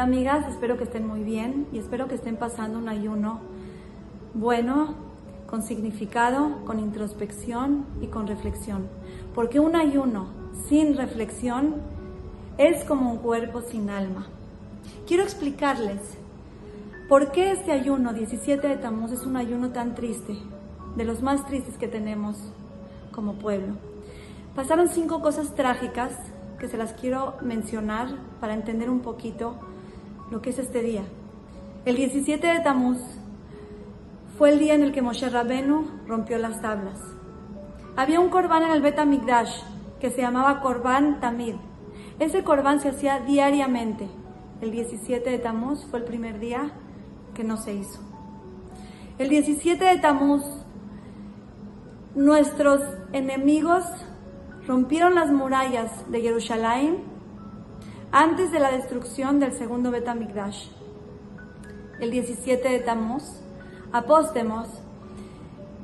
amigas, espero que estén muy bien y espero que estén pasando un ayuno bueno, con significado, con introspección y con reflexión. Porque un ayuno sin reflexión es como un cuerpo sin alma. Quiero explicarles por qué este ayuno 17 de Tamuz es un ayuno tan triste, de los más tristes que tenemos como pueblo. Pasaron cinco cosas trágicas que se las quiero mencionar para entender un poquito lo que es este día. El 17 de Tamuz fue el día en el que Moshe Rabenu rompió las tablas. Había un corbán en el Bet Migdash que se llamaba Corbán Tamid. Ese corbán se hacía diariamente. El 17 de Tamuz fue el primer día que no se hizo. El 17 de Tamuz, nuestros enemigos rompieron las murallas de Jerusalén antes de la destrucción del segundo Betamigdash. El 17 de Tamuz, Apóstemos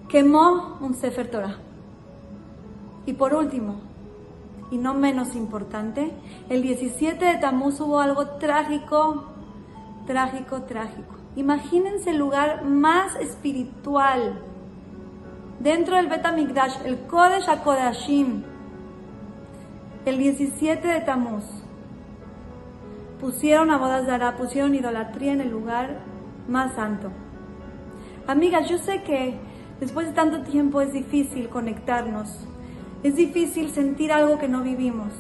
quemó un Sefer Torah. Y por último, y no menos importante, el 17 de Tamuz hubo algo trágico, trágico, trágico. Imagínense el lugar más espiritual dentro del Betamigdash, el Kodesh HaKodashim, el 17 de Tamuz. Pusieron a bodas de pusieron idolatría en el lugar más santo. Amigas, yo sé que después de tanto tiempo es difícil conectarnos, es difícil sentir algo que no vivimos,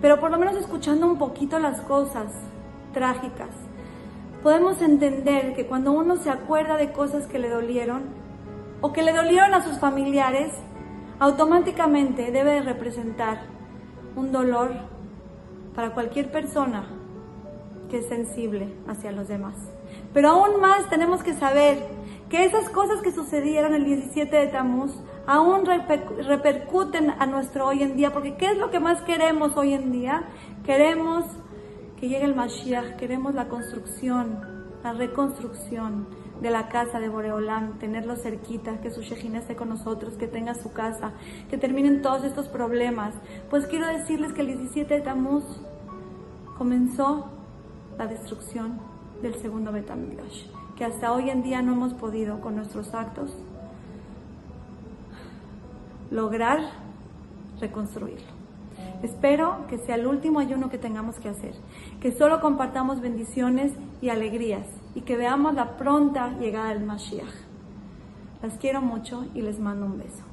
pero por lo menos escuchando un poquito las cosas trágicas, podemos entender que cuando uno se acuerda de cosas que le dolieron o que le dolieron a sus familiares, automáticamente debe de representar un dolor para cualquier persona que es sensible hacia los demás. Pero aún más tenemos que saber que esas cosas que sucedieron el 17 de Tamuz aún repercuten a nuestro hoy en día, porque ¿qué es lo que más queremos hoy en día? Queremos que llegue el Mashiach, queremos la construcción, la reconstrucción de la casa de Boreolam, tenerlo cerquita, que su Shejina esté con nosotros, que tenga su casa, que terminen todos estos problemas. Pues quiero decirles que el 17 de Tamuz comenzó la destrucción del segundo Betamigdash, que hasta hoy en día no hemos podido con nuestros actos lograr reconstruirlo. Espero que sea el último ayuno que tengamos que hacer, que solo compartamos bendiciones y alegrías y que veamos la pronta llegada del Mashiach. Las quiero mucho y les mando un beso.